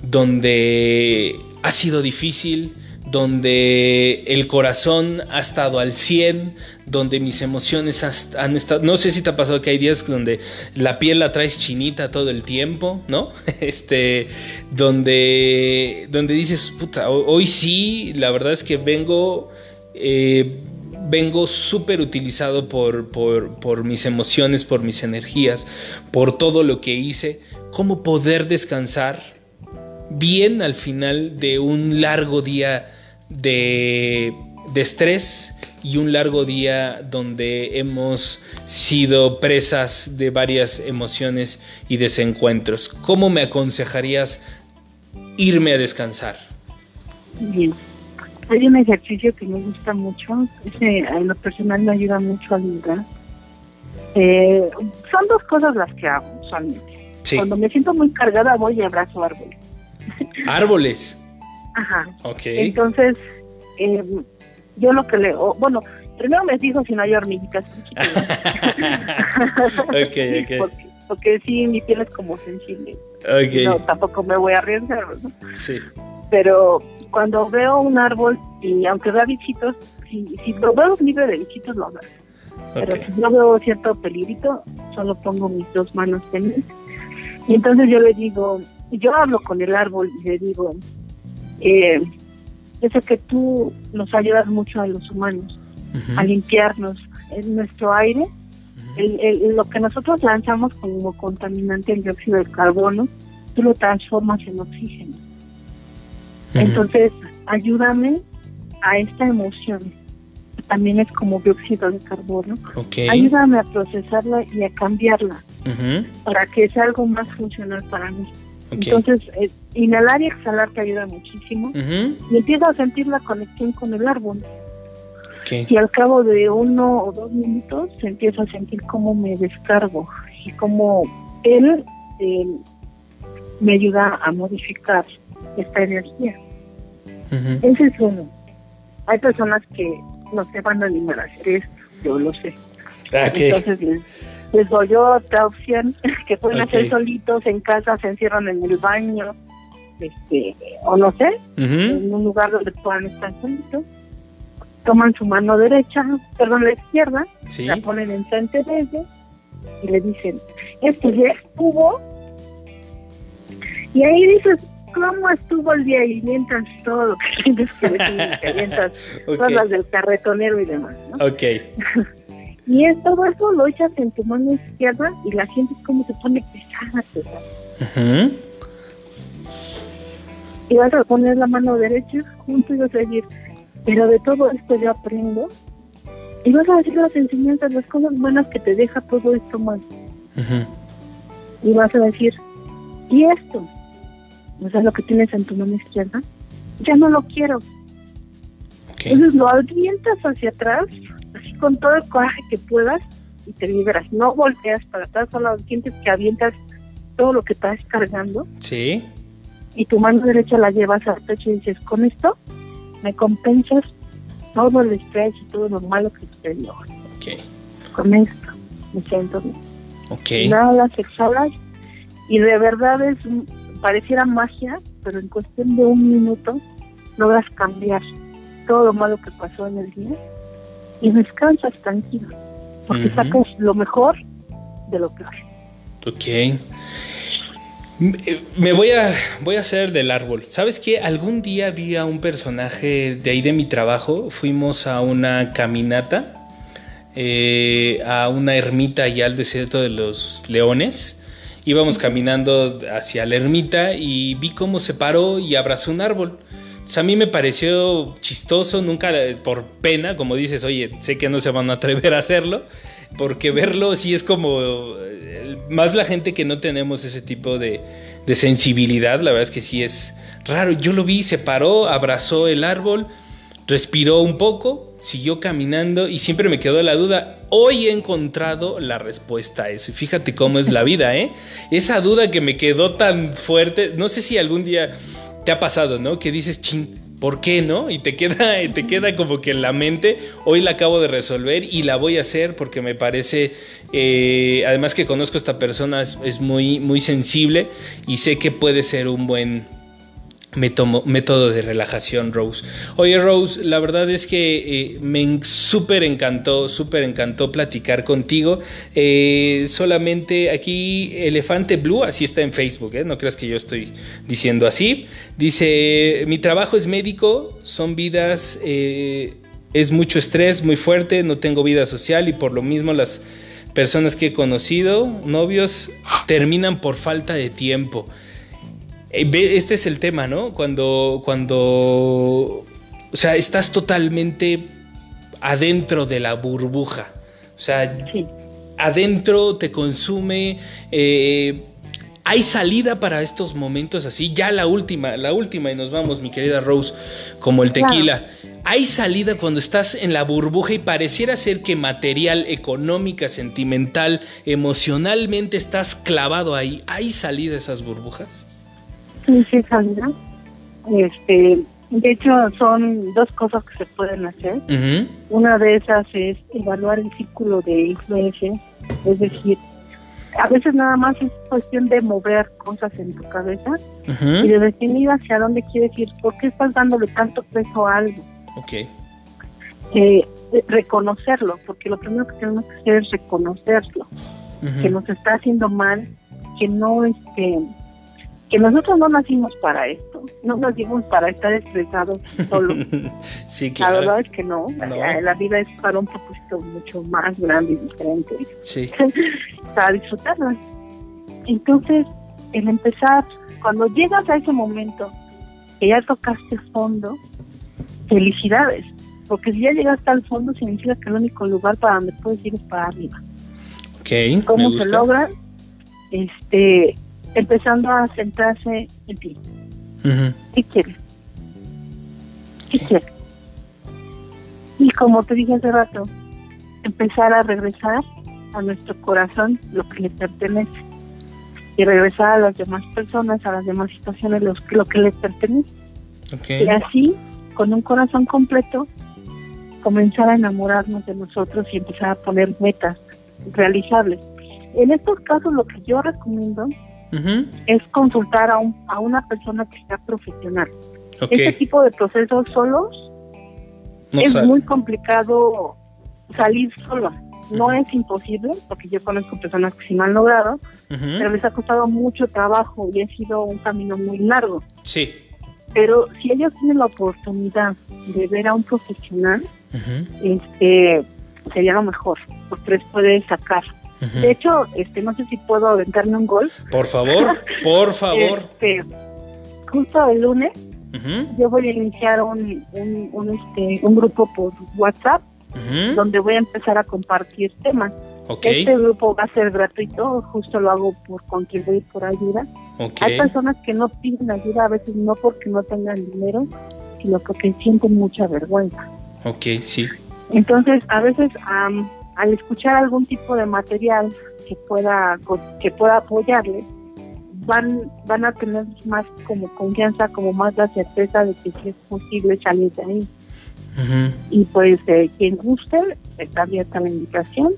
donde ha sido difícil, donde el corazón ha estado al 100, donde mis emociones han estado... No sé si te ha pasado que hay días donde la piel la traes chinita todo el tiempo, ¿no? Este, donde, donde dices, puta, hoy sí, la verdad es que vengo... Eh, vengo súper utilizado por, por, mis emociones, por mis energías, por todo lo que hice, cómo poder descansar bien al final de un largo día de, de estrés y un largo día donde hemos sido presas de varias emociones y desencuentros. ¿Cómo me aconsejarías irme a descansar? Bien. Hay un ejercicio que me gusta mucho, ese en lo personal me ayuda mucho a liderar. Eh, son dos cosas las que hago usualmente. Cuando me siento muy cargada voy y abrazo árboles. ¿Árboles? Ajá. Ok. Entonces, eh, yo lo que le... bueno, primero me fijo si no hay hormiguitas. okay, okay. Porque, porque, sí, mi piel es como sensible. Okay. No, tampoco me voy a arriesgar, ¿no? Sí. Pero cuando veo un árbol y aunque vea bichitos, si, si lo veo libre de bichitos, lo veo. Pero si no veo cierto peligrito, solo pongo mis dos manos en él. Y entonces yo le digo, yo hablo con el árbol y le digo, eh, yo sé que tú nos ayudas mucho a los humanos, a limpiarnos en nuestro aire. el, lo que nosotros lanzamos como contaminante, el dióxido de carbono, tú lo transformas en oxígeno. Entonces, ayúdame a esta emoción, también es como dióxido de carbono. Ayúdame a procesarla y a cambiarla para que sea algo más funcional para mí. Entonces, eh, inhalar y exhalar te ayuda muchísimo. Y empieza a sentir la conexión con el árbol. Y al cabo de uno o dos minutos se empieza a sentir cómo me descargo y cómo él me ayuda a modificar esta energía. Ese es uno. Hay personas que no se van a animar a hacer esto, yo lo sé. Ah, Entonces les, doy otra opción que pueden hacer solitos en casa, se encierran en el baño, este, o no sé, en un lugar donde puedan estar solitos. Toman su mano derecha, perdón, la izquierda, la ponen enfrente de ellos y le dicen, esto ya estuvo. Y ahí dices, cómo estuvo el día y mientras todo que tienes que decir, mientras todas las del carretonero y demás, ¿no? Ok. y es todo eso lo echas en tu mano izquierda y la sientes como se pone pesada, pesada. Y vas a poner la mano derecha junto y vas a decir, pero de todo esto yo aprendo. Y vas a decir las enseñanzas, las cosas buenas que te deja todo esto más. Y vas a decir, y esto, o sea, lo que tienes en tu mano izquierda, ya no lo quiero. Entonces lo avientas hacia atrás, así con todo el coraje que puedas y te liberas. No volteas para atrás, solo sientes que avientas todo lo que estás cargando. Sí. Y tu mano derecha la llevas al pecho y dices, con esto me compensas todo el estrés y todo lo malo que te dio. Okay. Con esto me siento bien. Okay. Nada las exhalas y de verdad es pareciera magia, pero en cuestión de un minuto logras cambiar todo lo malo que pasó en el día y descansas tranquilo, porque sacas lo mejor de lo peor. Ok. Me voy a, voy a hacer del árbol. ¿Sabes qué? Algún día vi a un personaje de ahí de mi trabajo. Fuimos a una caminata, eh, a una ermita allá al desierto de los leones. Íbamos caminando hacia la ermita y vi cómo se paró y abrazó un árbol. a mí me pareció chistoso, nunca por pena, como dices, oye, sé que no se van a atrever a hacerlo, porque verlo sí es como más la gente que no tenemos ese tipo de, sensibilidad, la verdad es que sí es raro. Yo lo vi, se paró, abrazó el árbol, respiró un poco, siguió caminando y siempre me quedó la duda. Hoy he encontrado la respuesta a eso. Y fíjate cómo es la vida, ¿eh? Esa duda que me quedó tan fuerte, no sé si algún día te ha pasado, ¿no? Que dices, ching, ¿por qué no? Y te queda, te queda como que en la mente, hoy la acabo de resolver y la voy a hacer porque me parece, eh, además que conozco a esta persona, es, muy, muy sensible y sé que puede ser un buen, método de relajación, Rose. Oye, Rose, la verdad es que eh, me súper encantó, súper encantó platicar contigo. Eh, solamente aquí Elefante Blue, así está en Facebook, ¿eh? no creas que yo estoy diciendo así. Dice, mi trabajo es médico, son vidas, es mucho estrés, muy fuerte, no tengo vida social y por lo mismo las personas que he conocido, novios, terminan por falta de tiempo. Eh, este es el tema, ¿no? Cuando, cuando, o sea, estás totalmente adentro de la burbuja. O sea, adentro te consume. Eh, hay salida para estos momentos así. Ya la última, la última, y nos vamos, mi querida Rose, como el tequila. Hay salida cuando estás en la burbuja y pareciera ser que material, económica, sentimental, emocionalmente estás clavado ahí. ¿Hay salida esas burbujas? Sí, Sandra. Este, de hecho, son dos cosas que se pueden hacer. Una de esas es evaluar el círculo de influencia, es decir, a veces nada más es cuestión de mover cosas en tu cabeza y de definir hacia dónde quieres ir, por qué estás dándole tanto peso a algo. Ok. Eh, reconocerlo, porque lo primero que tenemos que hacer es reconocerlo, que nos está haciendo mal, que no este que nosotros no nacimos para esto, no nacimos para estar estresados solo. sí, claro. La verdad es que no, La, vida es para un propósito mucho más grande y diferente. Sí. para disfrutarla. Entonces, el empezar, cuando llegas a ese momento que ya tocaste fondo, felicidades, porque si ya llegaste al fondo significa que el único lugar para donde puedes ir es para arriba. Okay, ¿Cómo se logra? Este, empezando a centrarse en ti. ¿Qué quieres? ¿Qué quieres? Y como te dije hace rato, empezar a regresar a nuestro corazón lo que le pertenece y regresar a las demás personas, a las demás situaciones lo que le pertenece. Y así, con un corazón completo, comenzar a enamorarnos de nosotros y empezar a poner metas realizables. En estos casos lo que yo recomiendo es consultar a, un, a una persona que sea profesional. Este tipo de procesos solos es muy complicado salir solo. No es imposible, porque yo conozco personas que sí lo han logrado, pero les ha costado mucho trabajo y ha sido un camino muy largo. Sí. Pero si ellos tienen la oportunidad de ver a un profesional, este sería lo mejor, porque les puede sacar de hecho, este, no sé si puedo aventarme un gol. Por favor, por favor. Este, justo el lunes, yo voy a iniciar un, un, este, un grupo por WhatsApp donde voy a empezar a compartir temas. Este grupo va a ser gratuito, justo lo hago por contribuir por ayuda. Hay personas que no piden ayuda a veces no porque no tengan dinero, sino porque sienten mucha vergüenza. Ok, sí. Entonces, a veces al escuchar algún tipo de material que pueda que pueda apoyarle van van a tener más como confianza como más la certeza de que sí es posible salir de ahí. Y pues eh, quien guste está abierta la invitación.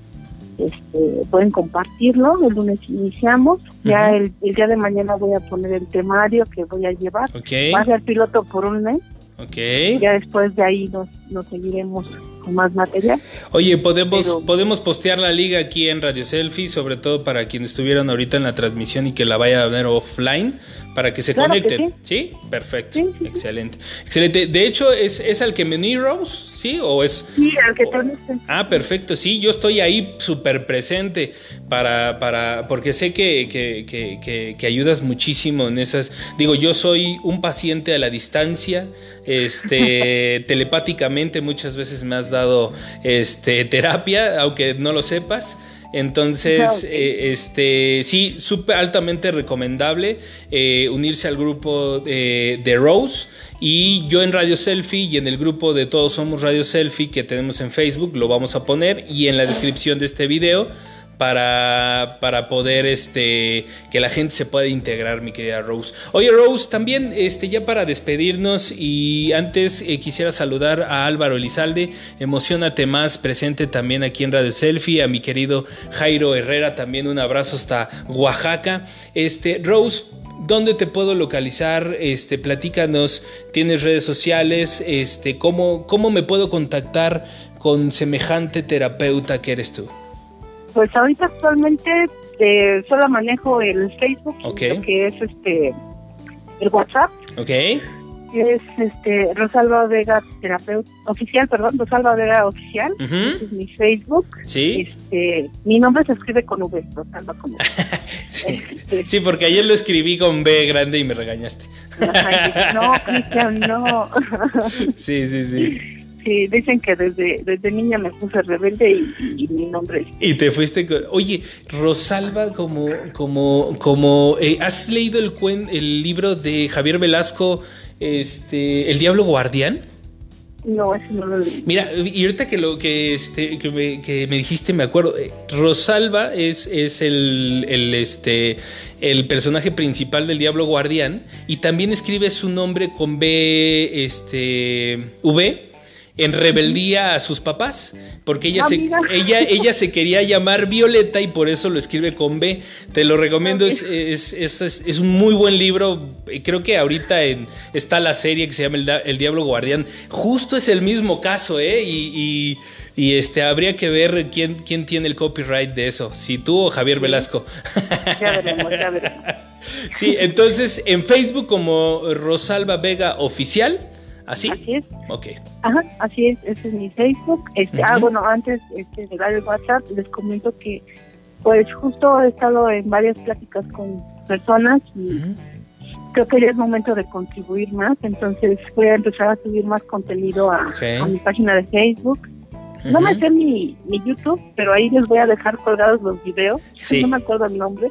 Este, pueden compartirlo. El lunes iniciamos. Ya el, día de mañana voy a poner el temario que voy a llevar. Va a ser piloto por un mes. Okay. ya después de ahí nos, nos seguiremos con más material. Oye, podemos, podemos postear la liga aquí en Radio Selfie, sobre todo para quienes estuvieron ahorita en la transmisión y que la vaya a ver offline para que se conecten. sí. Perfecto. Excelente. Excelente. De hecho, ¿es, ¿es al que me Rose? ¿Sí? ¿O es...? Sí, al que Ah, perfecto. Sí, yo estoy ahí súper presente para, para... Porque sé que, que, que, ayudas muchísimo en esas... Digo, yo soy un paciente a la distancia, este, telepáticamente muchas veces me has dado este, terapia, aunque no lo sepas. Entonces, eh, este, sí, súper altamente recomendable eh, unirse al grupo de Rose. Y yo en Radio Selfie y en el grupo de Todos Somos Radio Selfie que tenemos en Facebook lo vamos a poner y en la descripción de este video para, para poder este, que la gente se pueda integrar, mi querida Rose. Oye, Rose, también este, ya para despedirnos y antes eh, quisiera saludar a Álvaro Elizalde, Emocionate Más, presente también aquí en Radio Selfie, a mi querido Jairo Herrera, también un abrazo hasta Oaxaca. Este, Rose, ¿Dónde te puedo localizar? Este, platícanos, ¿tienes redes sociales? Este, ¿cómo, ¿Cómo me puedo contactar con semejante terapeuta que eres tú? Pues ahorita actualmente eh, solo manejo el Facebook, que es este el WhatsApp. Ok. Es este Rosalba Vega terapeuta oficial, perdón, Rosalba Vega oficial. es mi Facebook. Sí. Este, mi nombre se escribe con V, Rosalba con V. Este, sí. porque ayer lo escribí con B grande y me regañaste. no, Cristian, no. sí, sí, sí. Sí, dicen que desde, desde niña me puse rebelde y, mi nombre Y te fuiste Oye, Rosalba, como... como, como eh, ¿Has leído el, el libro de Javier Velasco, este, El Diablo Guardián? No, ese no lo leí. Mira, y ahorita que lo que este que me, que me dijiste, me acuerdo. Eh, Rosalba es, es el, el, este el personaje principal del Diablo Guardián. Y también escribe su nombre con B este V en rebeldía a sus papás, porque ella, se, ella, ella se quería llamar Violeta y por eso lo escribe con B. Te lo recomiendo, es, es, es, un muy buen libro. Creo que ahorita en, está la serie que se llama El, Diablo Guardián. Justo es el mismo caso, ¿eh? Y, y, este, habría que ver quién, quién tiene el copyright de eso, si tú o Javier Velasco. Ya veremos, ya veremos. Sí, entonces en Facebook como Rosalba Vega Oficial ¿Así? Así es. Ok. Ajá, así es, ese es mi Facebook. Este, Ah, bueno, antes este, de dar el WhatsApp, les comento que pues justo he estado en varias pláticas con personas y creo que ya es momento de contribuir más, entonces voy a empezar a subir más contenido a, mi página de Facebook. No me sé mi, mi YouTube, pero ahí les voy a dejar colgados los videos. No me acuerdo el nombre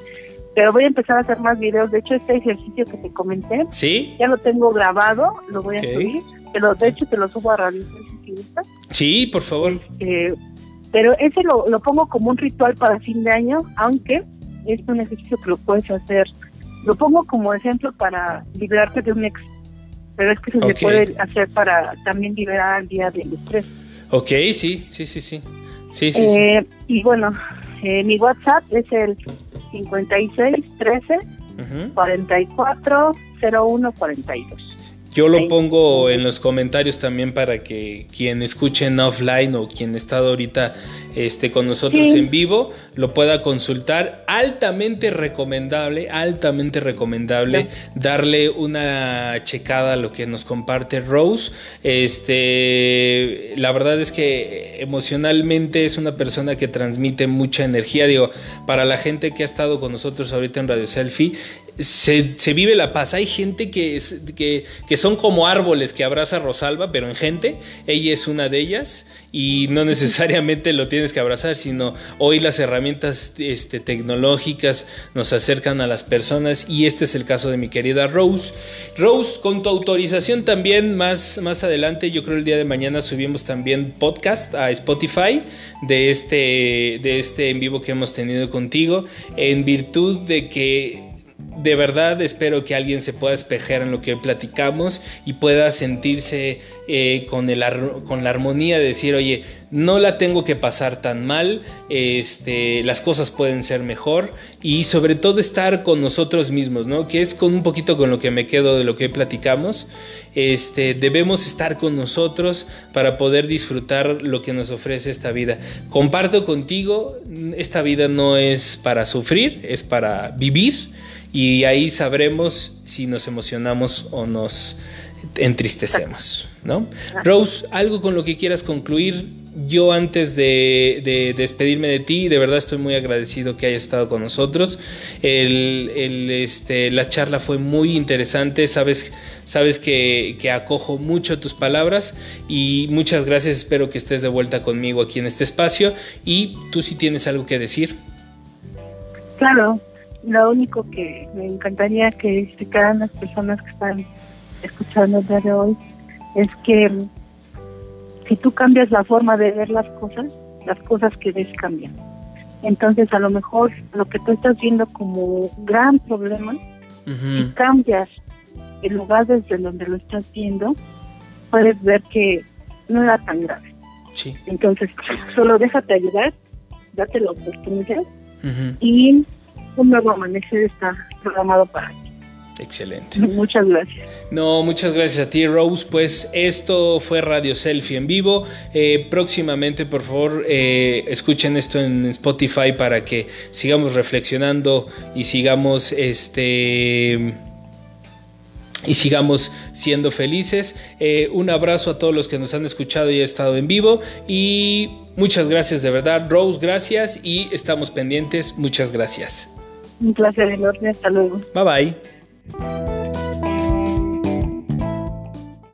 pero voy a empezar a hacer más videos. De hecho, este ejercicio que te comenté, ¿Sí? ya lo tengo grabado, lo voy a subir. Pero de hecho, te lo subo a Radio si. Sí, por favor. Este, pero ese lo, lo pongo como un ritual para fin de año, aunque es un ejercicio que lo puedes hacer. Lo pongo como ejemplo para liberarte de un ex. Pero es que se puede hacer para también liberar al día del estrés. Ok, sí, sí, sí, sí. sí, sí, eh, Y bueno, eh, mi WhatsApp es el 56 13 44 01 42. Yo lo pongo en los comentarios también para que quien escuche en offline o quien está ahorita este, con nosotros en vivo lo pueda consultar. Altamente recomendable, altamente recomendable darle una checada a lo que nos comparte Rose. Este, la verdad es que emocionalmente es una persona que transmite mucha energía. Digo, para la gente que ha estado con nosotros ahorita en Radio Selfie, se, vive la paz. Hay gente que, que, que, son como árboles que abraza Rosalba, pero en gente, ella es una de ellas y no necesariamente lo tienes que abrazar, sino hoy las herramientas este, tecnológicas nos acercan a las personas y este es el caso de mi querida Rose. Rose, con tu autorización también más, más adelante, yo creo el día de mañana subimos también podcast a Spotify de este, de este en vivo que hemos tenido contigo, en virtud de que de verdad espero que alguien se pueda espejar en lo que platicamos y pueda sentirse eh, con la armonía de decir, oye, no la tengo que pasar tan mal, este, las cosas pueden ser mejor y sobre todo estar con nosotros mismos, ¿no? Que es con un poquito con lo que me quedo de lo que platicamos. Este, debemos estar con nosotros para poder disfrutar lo que nos ofrece esta vida. Comparto contigo, esta vida no es para sufrir, es para vivir y ahí sabremos si nos emocionamos o nos entristecemos, ¿no? Rose, algo con lo que quieras concluir. Yo antes de, despedirme de ti, de verdad estoy muy agradecido que hayas estado con nosotros. este, la charla fue muy interesante, sabes, sabes que, que, acojo mucho tus palabras y muchas gracias, espero que estés de vuelta conmigo aquí en este espacio y tú si tienes algo que decir. Claro, lo único que me encantaría que explicaran las personas que están escuchando el día de hoy es que si tú cambias la forma de ver las cosas, las cosas que ves cambian. Entonces, a lo mejor lo que tú estás viendo como gran problema, si cambias el lugar desde donde lo estás viendo, puedes ver que no era tan grave. Entonces, solo déjate ayudar, date la oportunidad y un nuevo amanecer está programado para ti. Excelente. Muchas gracias. No, muchas gracias a ti, Rose. Pues esto fue Radio Selfie en vivo. Eh, próximamente, por favor, eh, escuchen esto en Spotify para que sigamos reflexionando y sigamos este y sigamos siendo felices. Eh, un abrazo a todos los que nos han escuchado y han estado en vivo. Y muchas gracias de verdad. Rose, gracias. Y estamos pendientes. Muchas gracias. Un placer enorme. Hasta luego. Bye bye.